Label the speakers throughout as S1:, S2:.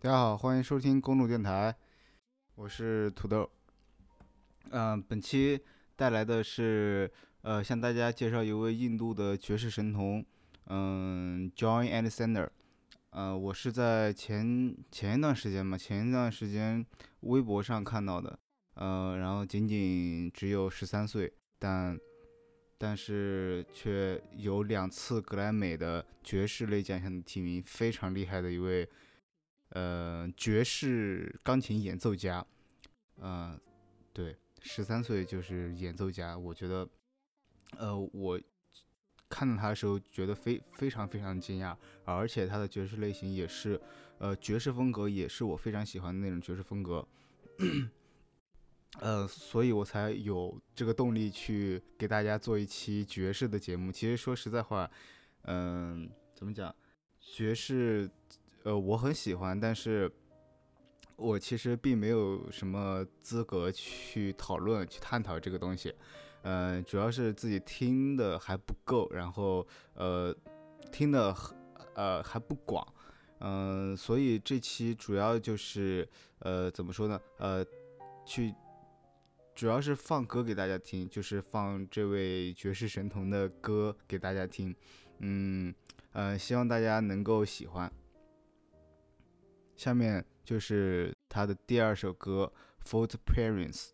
S1: 大家好，欢迎收听公路电台，我是土豆。嗯、本期带来的是呃，向大家介绍一位印度的爵士神童，嗯，John Alexander。呃，我是在前前一段时间嘛，前一段时间微博上看到的，呃，然后仅仅只有十三岁，但但是却有两次格莱美的爵士类奖项的提名，非常厉害的一位。呃，爵士钢琴演奏家，呃，对，十三岁就是演奏家，我觉得，呃，我看到他的时候觉得非非常非常惊讶，而且他的爵士类型也是，呃，爵士风格也是我非常喜欢的那种爵士风格，呃，所以我才有这个动力去给大家做一期爵士的节目。其实说实在话，嗯、怎么讲，爵士。呃，我很喜欢，但是我其实并没有什么资格去讨论、去探讨这个东西。呃，主要是自己听的还不够，然后呃，听的呃还不广，嗯、所以这期主要就是呃怎么说呢？呃，去主要是放歌给大家听，就是放这位绝世神童的歌给大家听。嗯呃，希望大家能够喜欢。下面就是他的第二首歌 footprints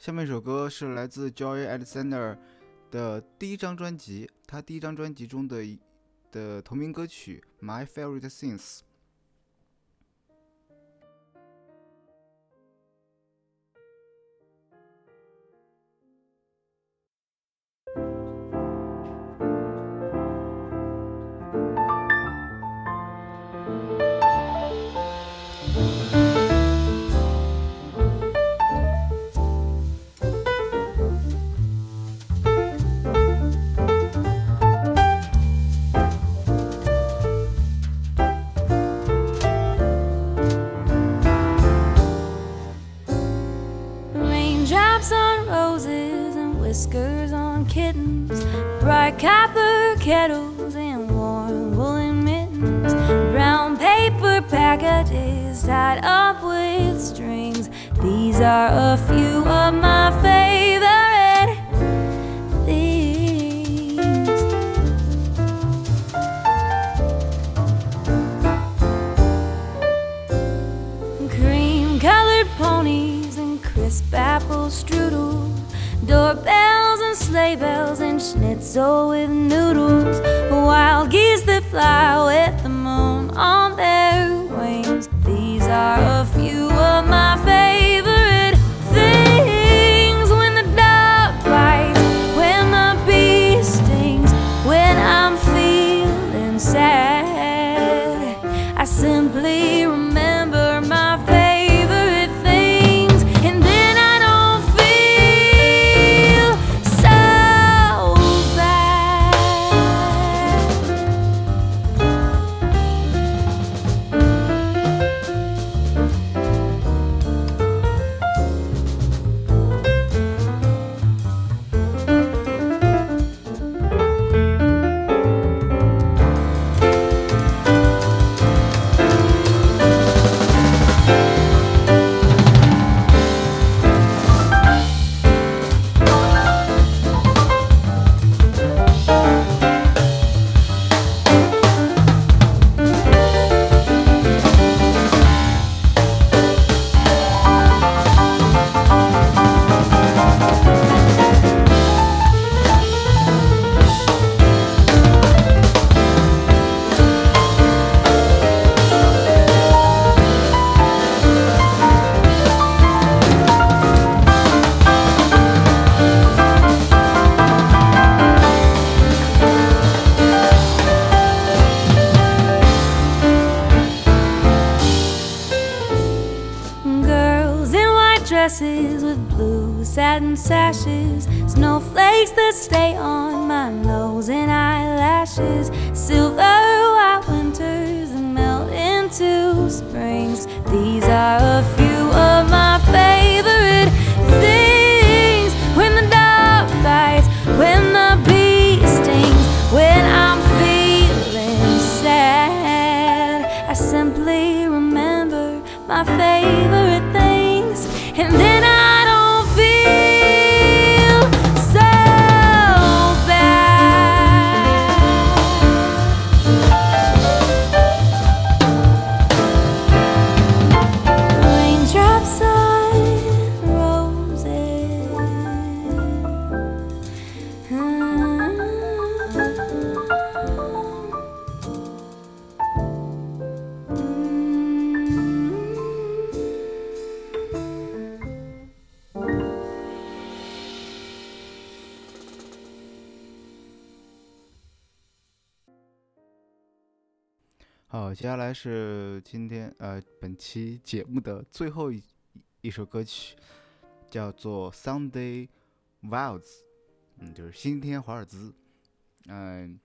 S1: 下面一首歌是来自 Joy Alexander 的第一张专辑，他第一张专辑中的的同名歌曲《My Favorite Things》。
S2: Kettles and warm woolen mittens, brown paper packages tied up with strings. These are a few of my schnitzel with noodles, wild geese that fly with my favorite things, and then I
S1: 接下来是今天呃本期节目的最后一一首歌曲，叫做《Sunday Wilds》，嗯，就是星期天华尔兹。嗯、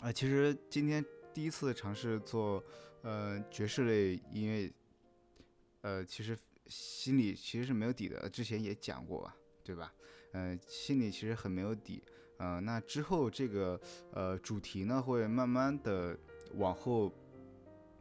S1: 啊，其实今天第一次尝试做呃爵士类音乐，呃，其实心里其实是没有底的，之前也讲过吧，对吧？嗯、心里其实很没有底。嗯、那之后这个呃主题呢，会慢慢的往后，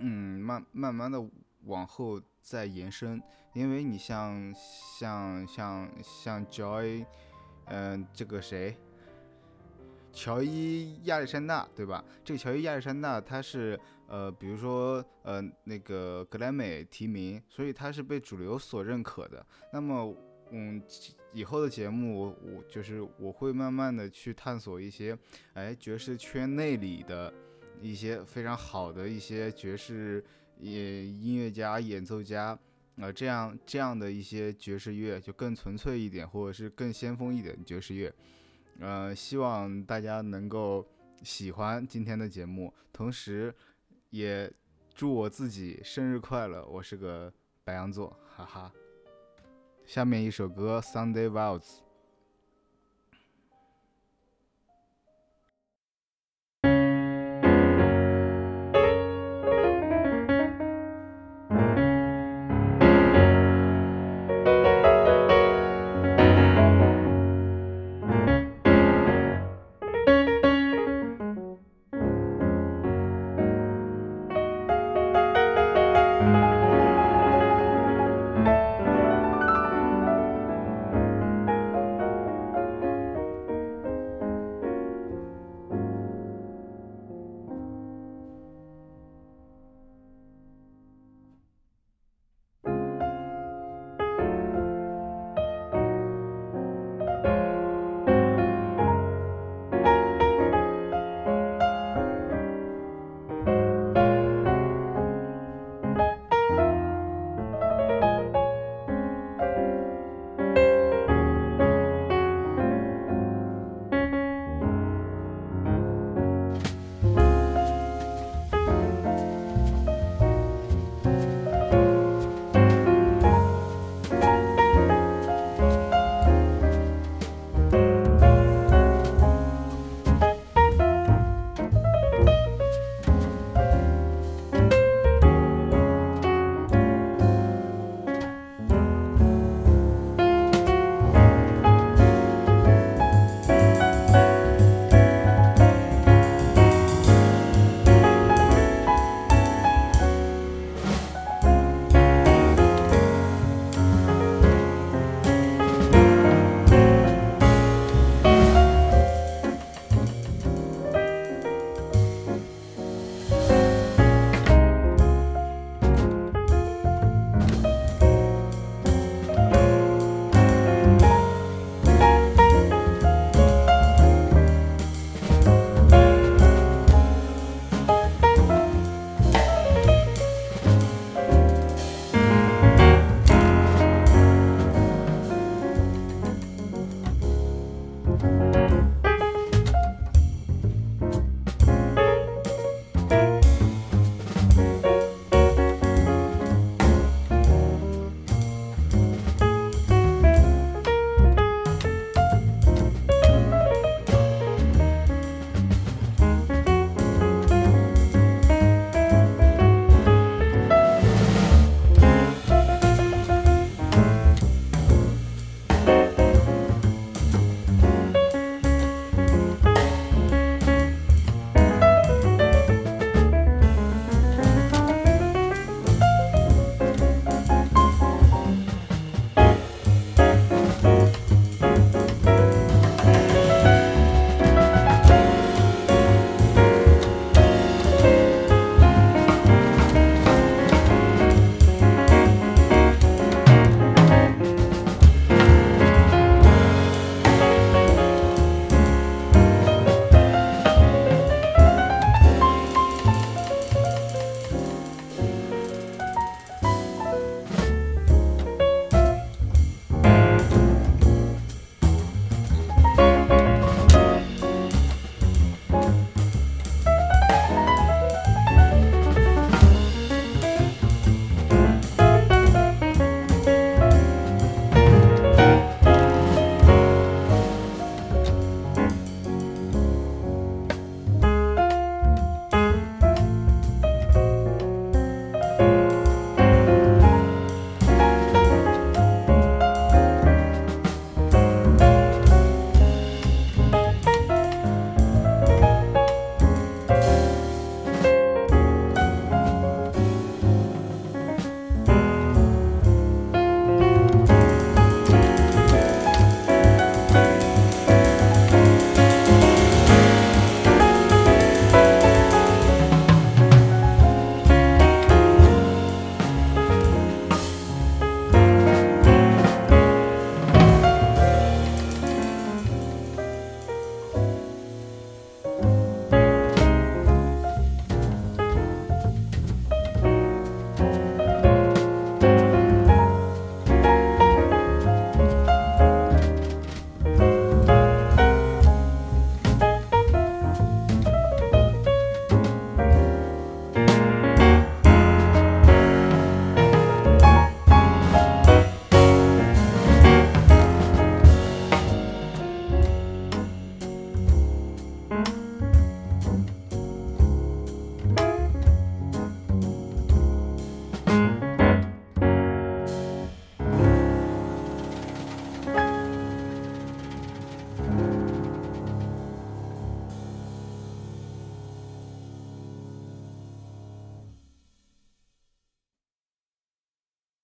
S1: 嗯，慢慢慢的往后再延伸，因为你像像像像 Joy，嗯、这个谁，乔伊亚历山大，对吧？这个乔伊亚历山大他是呃，比如说呃那个格莱美提名，所以他是被主流所认可的。那么嗯，以后的节目我我就是我会慢慢的去探索一些，哎，爵士圈内里的一些非常好的一些爵士也音乐家、演奏家，啊、这样这样的一些爵士乐就更纯粹一点，或者是更先锋一点爵士乐。呃，希望大家能够喜欢今天的节目，同时也祝我自己生日快乐。我是个白羊座，哈哈。下面一首歌《Sunday Vals》。